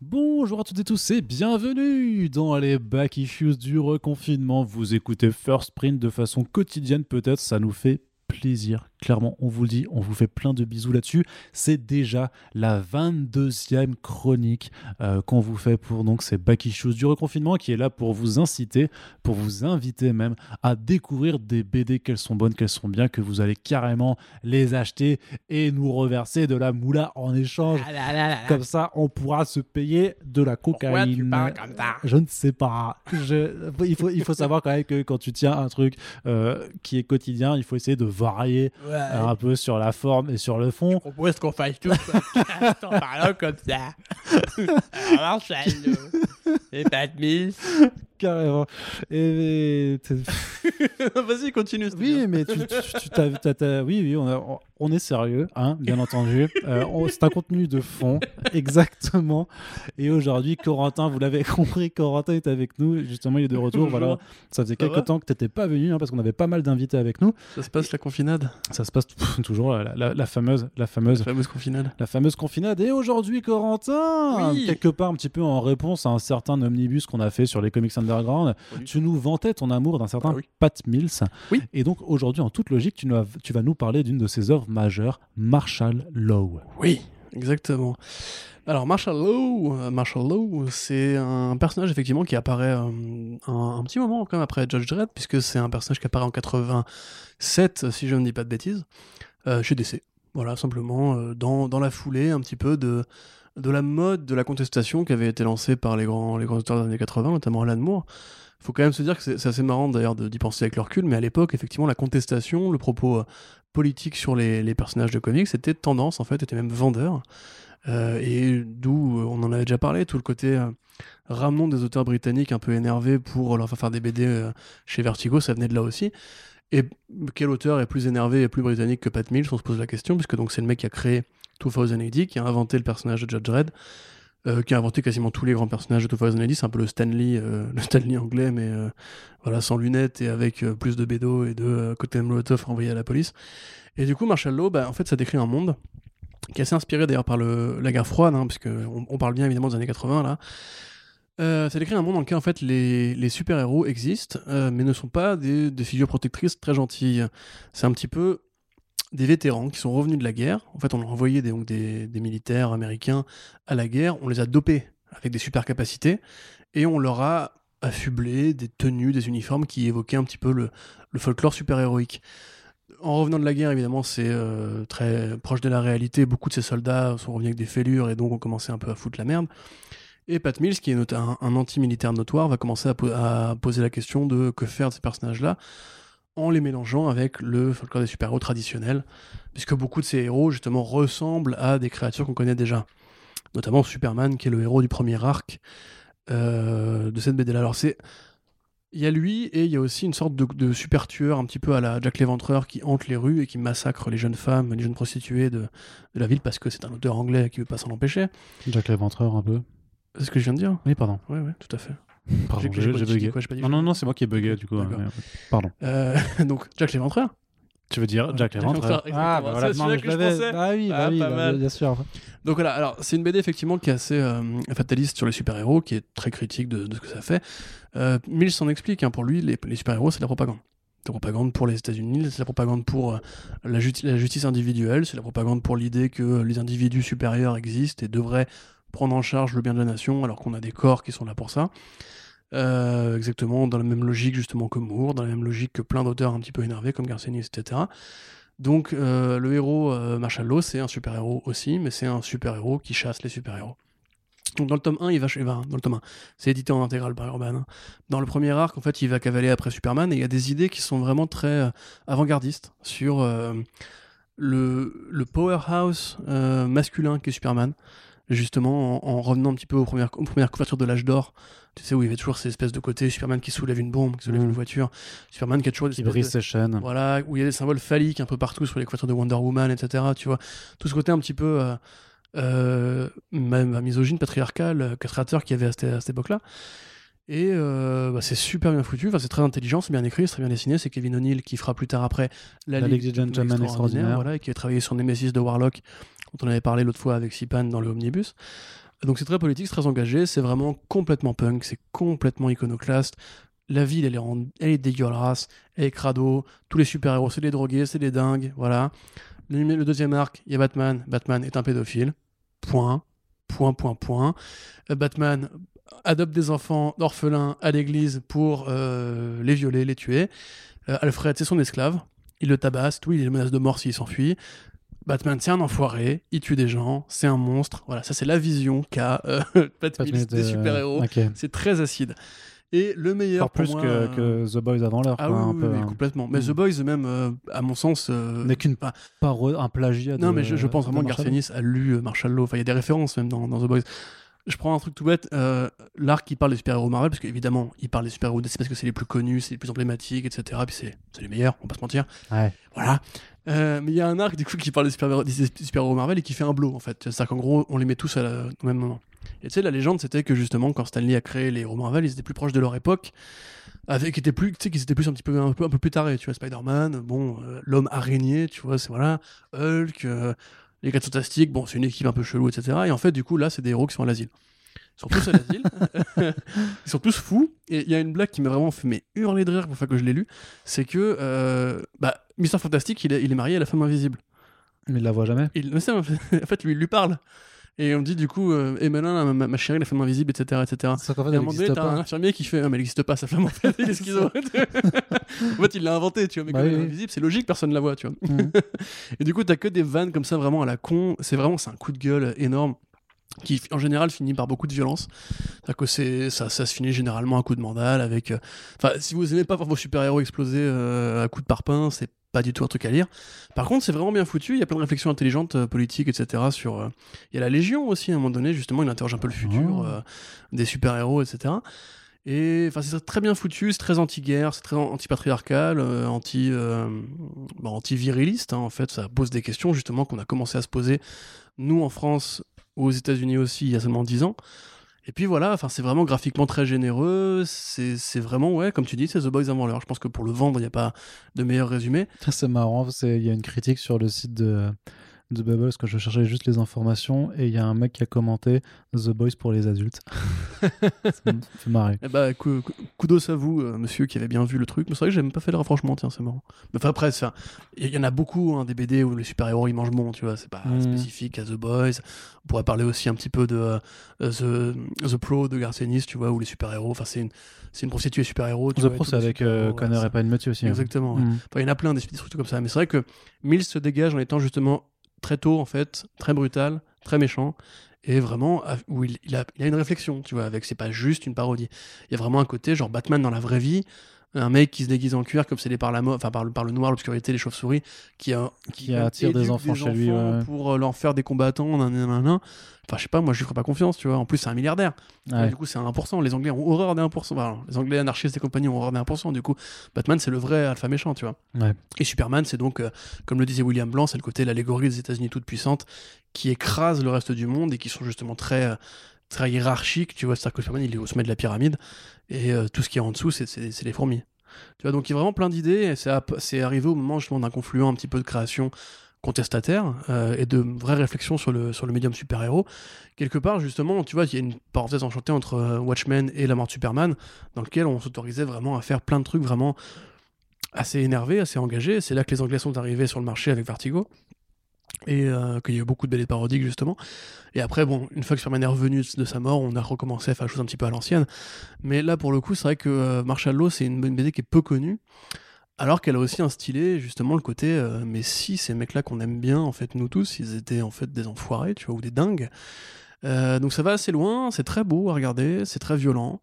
Bonjour à toutes et tous et bienvenue dans les back issues du reconfinement. Vous écoutez First Print de façon quotidienne peut-être, ça nous fait plaisir. Clairement, on vous le dit, on vous fait plein de bisous là-dessus. C'est déjà la 22e chronique euh, qu'on vous fait pour donc ces back issues du reconfinement qui est là pour vous inciter, pour vous inviter même à découvrir des BD qu'elles sont bonnes, qu'elles sont bien, que vous allez carrément les acheter et nous reverser de la moula en échange. Comme ça, on pourra se payer de la cocaïne. parles comme ça? Je ne sais pas. Je- il, faut, il faut savoir quand même que quand tu tiens un truc euh, qui est quotidien, il faut essayer de varier un peu sur la forme et sur le fond. Je propose qu'on fasse tout en parlant comme ça. Alors, Marshall, et pas de mise. Carrément. Et, Vas-y, continue. oui, mais tu, tu- tu- t'as- oui, oui, on, a- on- on est sérieux, hein, bien entendu. Euh, on- c'est un contenu de fond, exactement. Et aujourd'hui, Corentin, vous l'avez compris, Corentin est avec nous. Justement, il est de retour. Bonjour. Voilà, ça faisait Ça quelques temps que tu n'étais pas venu, hein, parce qu'on avait pas mal d'invités avec nous. Ça se passe la confinade? Ça se passe pff, toujours la, la- la fameuse, la fameuse La fameuse confinade. La fameuse confinade. Et aujourd'hui, Corentin, Oui. quelque part un petit peu en réponse à un certain omnibus qu'on a fait sur les comics underground, Oui. tu nous vantais ton amour d'un certain Ah oui. Pat Mills. Oui. Et donc aujourd'hui, en toute logique, tu, nous tu vas nous parler d'une de ses œuvres majeures, Marshall Law. Oui, exactement. Alors, Marshall Law, euh, Marshall c'est un personnage effectivement qui apparaît euh, un, petit moment après Judge Dredd, puisque c'est un personnage qui apparaît en 87, si je ne dis pas de bêtises, euh, chez DC. Voilà, simplement euh, dans, dans la foulée un petit peu de, de la mode de la contestation qui avait été lancée par les grands, les grands auteurs des années 80, notamment Alan Moore. faut quand même se dire que c'est assez marrant d'ailleurs d'y penser avec le recul, mais à l'époque, effectivement, la contestation, le propos euh, politique sur les, les personnages de comics, c'était tendance en fait, était même vendeur. Euh, et d'où on en avait déjà parlé, tout le côté euh, ramenons des auteurs britanniques un peu énervés pour leur faire des BD chez Vertigo, ça venait de là aussi. Et quel auteur est plus énervé et plus britannique que Pat Mills? On se pose la question, puisque donc c'est le mec qui a créé 2080, qui a inventé le personnage de Judge Dredd, euh, qui a inventé quasiment tous les grands personnages de 2080. C'est un peu le Stanley, euh, le Stanley anglais, mais euh, voilà, sans lunettes et avec plus de bédo et de cocktail molotov envoyés à la police. Et du coup, Marshall Law, bah, en fait, ça décrit un monde qui est assez inspiré d'ailleurs par le, la guerre froide, hein, puisque on parle bien évidemment des années 80 là. Euh, ça décrit un monde dans lequel en fait les, les super-héros existent, euh, mais ne sont pas des, des figures protectrices très gentilles. C'est un petit peu des vétérans qui sont revenus de la guerre. En fait, on a envoyé des, donc des, des militaires américains à la guerre, on les a dopés avec des super capacités, et on leur a affublé des tenues, des uniformes qui évoquaient un petit peu le, le folklore super-héroïque. En revenant de la guerre, évidemment, c'est euh, très proche de la réalité. Beaucoup de ces soldats sont revenus avec des fêlures et donc ont commencé un peu à foutre la merde. Et Pat Mills, qui est un, un anti-militaire notoire, va commencer à, po- à poser la question de que faire de ces personnages-là en les mélangeant avec le folklore des super-héros traditionnels, puisque beaucoup de ces héros, justement, ressemblent à des créatures qu'on connaît déjà. Notamment Superman, qui est le héros du premier arc euh, de cette BD-là. Alors. Il y a lui et il y a aussi une sorte de, super tueur un petit peu à la Jack l'Éventreur qui hante les rues et qui massacre les jeunes femmes, les jeunes prostituées de, de la ville parce que c'est un auteur anglais qui veut pas s'en empêcher. Jack l'Éventreur un peu. C'est ce que je viens de dire Oui, pardon. Ouais, ouais, tout à fait. Pardon, J'ai- bugué. quoi, pas Non, non, non, c'est moi qui ai bugué du coup. Pardon. Euh, donc, Jack l'Éventreur Tu veux dire Jack l'Éventreur Ah, bah voilà, C'est non, que je pensais. Ah oui, bah Ah, oui, pas bah, mal. bien sûr. Donc voilà, alors c'est une BD effectivement qui est assez euh, fataliste sur les super-héros, qui est très critique de, de ce que ça fait. Euh, Mills s'en explique, hein, pour lui, les, les super-héros, c'est de la propagande. C'est la propagande pour les États-Unis, c'est la propagande pour euh, la, justi- la justice individuelle, c'est la propagande pour l'idée que les individus supérieurs existent et devraient prendre en charge le bien de la nation, alors qu'on a des corps qui sont là pour ça. Euh, exactement dans la même logique justement que Moore, dans la même logique que plein d'auteurs un petit peu énervés comme Garcenis, etc. Donc euh, le héros euh, Marshall Law, c'est un super-héros aussi, mais c'est un super-héros qui chasse les super-héros. Donc dans le tome 1, il va, dans le tome 1, c'est édité en intégrale par Urban. Dans le premier arc, en fait, il va cavaler après Superman et il y a des idées qui sont vraiment très euh, avant-gardistes sur le, le powerhouse masculin qu'est Superman. Justement, en, en revenant un petit peu aux premières, aux premières couvertures de l'âge d'or, tu sais, où il y avait toujours ces espèces de côtés, Superman qui soulève une bombe, qui soulève une voiture, Superman qui a toujours des Qui espèces brise de- ses chaînes. voilà, où il y a des symboles phalliques un peu partout sur les couvertures de Wonder Woman, etc. Tu vois, tout ce côté un petit peu euh, euh, même misogyne, patriarcal, euh, castrateur qu'il y avait à cette, à cette époque-là. Et euh, bah, c'est super bien foutu, enfin, c'est très intelligent, c'est bien écrit, c'est très bien dessiné. C'est Kevin O'Neill qui fera plus tard après La Ligue des Gentlemen Extraordinaires. voilà, et qui a travaillé sur Nemesis de Warlock, dont on avait parlé l'autre fois avec Sipan dans le Omnibus. Donc c'est très politique, c'est très engagé, c'est vraiment complètement punk, c'est complètement iconoclaste. La ville, elle est, dégueulasse, elle est crado. Tous les super-héros, c'est des drogués, c'est des dingues, voilà. Le, deuxième arc, il y a Batman. Batman est un pédophile. Point. Point, point, point. Euh, Batman adopte des enfants orphelins à l'église pour euh, les violer, les tuer. Euh, Alfred, c'est son esclave. Il le tabasse, tout, il menace de mort s'il s'enfuit. Batman, c'est un enfoiré, il tue des gens, c'est un monstre. Voilà, ça c'est la vision qu'a euh, Pat Pas Mills des euh, super-héros. C'est très acide. Et le meilleur Encore pour plus moi, que, euh, que The Boys avant l'heure. Ah quoi, oui, un oui, peu, oui, hein. complètement. Mais Mm. The Boys, même, euh, à mon sens... euh, N'est qu'une Paro- un plagiat. non, mais je, je pense vraiment que. Garcianis a lu Marshall Law. Enfin, il y a des références même dans, dans The Boys. Je prends un truc tout bête. L'arc qui parle des super-héros Marvel, parce qu'évidemment, il parle des super-héros DC parce que c'est les plus connus, c'est les plus emblématiques, etc. Puis c'est c'est les meilleurs, on va pas se mentir. Ouais. Voilà. Euh, mais il y a un arc du coup qui parle des super-héros Marvel et qui fait un blow en fait. C'est-à-dire qu'en gros, on les met tous à la- au même moment. Et tu sais, la légende, c'était que justement, quand Stanley a créé les héros Marvel, ils étaient plus proches de leur époque, avec qui étaient plus, tu sais, étaient plus un petit peu, un peu, un peu plus tarés. Tu vois, Spider-Man, bon, euh, l'homme araignée, tu vois, c'est voilà, Hulk, euh, les 4 fantastiques, bon, c'est une équipe un peu chelou, etc. Et en fait, du coup, là, c'est des héros qui sont à l'asile. Ils sont tous à l'asile. Ils sont tous fous. Et il y a une blague qui m'a vraiment fait mais, hurler de rire pour fois que je l'ai lu. C'est que euh, bah, Mister Fantastique, il est, il est marié à la femme invisible. Mais il la voit jamais. Il, mais ça, en fait, en lui, il lui parle. Et on me dit du coup, euh, et maintenant, ma, ma chérie, la femme invisible, etc. etc. C'est qu'en fait, Et à un moment donné, t'as un infirmier qui fait Ah, mais elle n'existe pas, sa femme, en fait, il est schizo. en fait, il l'a inventé, tu vois, mais Bah comme oui, elle est invisible, c'est logique, personne ne la voit, tu vois. Mhm. Et du coup, t'as que des vannes comme ça, vraiment à la con. C'est vraiment, c'est un coup de gueule énorme qui, en général, finit par beaucoup de violence. Que ça, ça se finit généralement à coup de mandale avec. euh, si vous aimez pas voir vos super-héros exploser euh, à coup de parpaing, c'est pas du tout un truc à lire. Par contre, c'est vraiment bien foutu. Il y a plein de réflexions intelligentes, euh, politiques, etc. Sur, il y a la Légion aussi, à un moment donné, justement, il interroge un peu le futur Oh. des super-héros, etc. Et enfin, c'est très bien foutu, c'est très anti-guerre, c'est très anti-patriarcal, euh, anti, euh, bah, anti-viriliste. hein, en fait, ça pose des questions justement qu'on a commencé à se poser, nous en France, aux États-Unis aussi, il y a seulement 10 ans. Et puis voilà, enfin, c'est vraiment graphiquement très généreux. C'est vraiment, ouais, comme tu dis, c'est The Boys avant l'heure. Je pense que pour le vendre, il n'y a pas de meilleur résumé. C'est marrant, il y a une critique sur le site de, de Bubble, parce que je cherchais juste les informations, et il y a un mec qui a commenté The Boys pour les adultes. ça me fait marrer. Eh bah, kudos à vous, euh, monsieur, qui avait bien vu le truc. Mais c'est vrai que j'ai même pas fait le rapprochement, tiens, c'est marrant. Mais enfin, après, il y en a beaucoup, hein, des BD où les super-héros ils mangent bon, tu vois. C'est pas Mhm. spécifique à The Boys. On pourrait parler aussi un petit peu de euh, The, The Pro de Garcenis, tu vois, où les super-héros, enfin, c'est une, c'est une prostituée super-héros. The vois, Pro, c'est avec euh, Connor et Pine Mathieu aussi. hein. Exactement. ouais. Mm. Enfin, il y en a plein des, des trucs comme ça. Mais c'est vrai que Mills se dégage en étant justement très tôt, en fait, très brutal, très méchant. Et vraiment, où il, il a, il a une réflexion, tu vois, avec c'est pas juste une parodie. Il y a vraiment un côté, genre Batman dans la vraie vie, un mec qui se déguise en cuir, comme c'est par la enfin par, le- par le noir, l'obscurité, les chauves-souris, qui, a, Qui attire des enfants chez lui, ouais. pour euh, leur faire des combattants, nan, nan, nan, nan. Enfin, je sais pas, moi je lui ferais pas confiance, tu vois. En plus, c'est un milliardaire. Ouais. Du coup, c'est un 1%. Les Anglais ont horreur des 1%. Enfin, les Anglais anarchistes et compagnie ont horreur des 1%. Du coup, Batman, c'est le vrai alpha méchant, tu vois. Ouais. Et Superman, c'est donc, euh, comme le disait William Blanc, c'est le côté l'allégorie des États-Unis toute puissante qui écrase le reste du monde et qui sont justement très, euh, très hiérarchiques. Tu vois, Superman, il est au sommet de la pyramide et euh, tout ce qui est en dessous, c'est- les fourmis. Tu vois, donc il y a vraiment plein d'idées et c'est arrivé au moment justement d'un confluent un petit peu de création contestataire euh, et de vraies réflexions sur le, sur le médium super-héros. Quelque part, justement, tu vois, il y a une parenthèse enchantée entre euh, Watchmen et la mort de Superman, dans lequel on s'autorisait vraiment à faire plein de trucs vraiment assez énervés, assez engagés. C'est là que les Anglais sont arrivés sur le marché avec Vertigo. Et euh, qu'il y a eu beaucoup de belles parodiques, justement. Et après, bon, une fois que Superman est revenu de sa mort, on a recommencé à faire des choses un petit peu à l'ancienne. Mais là, pour le coup, c'est vrai que euh, Marshall Law, c'est une, BD qui est peu connue. Alors qu'elle a aussi instillé justement le côté, euh, mais si ces mecs-là qu'on aime bien, en fait, nous tous, ils étaient en fait des enfoirés, tu vois, ou des dingues. Donc ça va assez loin, c'est très beau à regarder, c'est très violent.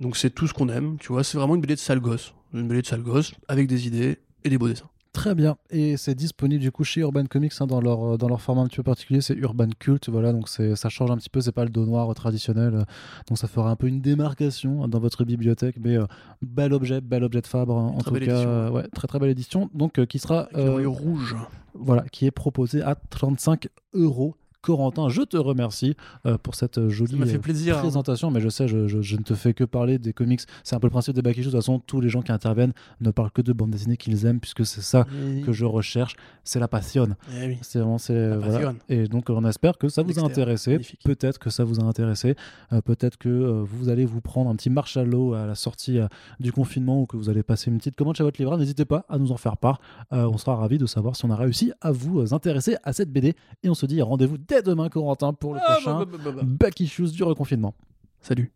Donc c'est tout ce qu'on aime, tu vois, c'est vraiment une BD de sale gosse. Une BD de sale gosse, avec des idées et des beaux dessins. Très bien. Et c'est disponible du coup chez Urban Comics hein, dans, leur, dans leur format un petit peu particulier. C'est Urban Cult. Voilà, donc ça change un petit peu. C'est pas le dos noir traditionnel. euh, Donc ça fera un peu une démarcation hein, dans votre bibliothèque. Mais euh, bel objet, bel objet de Fabre. hein, en tout cas, euh, ouais, très très belle édition. Donc euh, qui sera euh, rouge. voilà, qui est proposé à 35 euros Corentin, je te remercie euh, pour cette jolie m'a fait euh, hein. présentation, mais je sais, je, je- je ne te fais que parler des comics. C'est un peu le principe des Issues. De toute façon, tous les gens qui interviennent ne parlent que de bande dessinée qu'ils aiment, puisque c'est ça Oui. que je recherche. C'est la passion. Eh oui. C'est vraiment, c'est, voilà. Et donc, on espère que ça vous a intéressé. Peut-être que ça vous a intéressé. Euh, peut-être que euh, vous allez vous prendre un petit marshmallow à la sortie euh, du confinement ou que vous allez passer une petite commande chez votre libraire. N'hésitez pas à nous en faire part. Euh, on sera ravis de savoir si on a réussi à vous euh, intéresser à cette BD. Et on se dit rendez-vous dès demain, Corentin, pour le Ah, prochain bah, bah, bah, bah. Back Issues du reconfinement. Salut.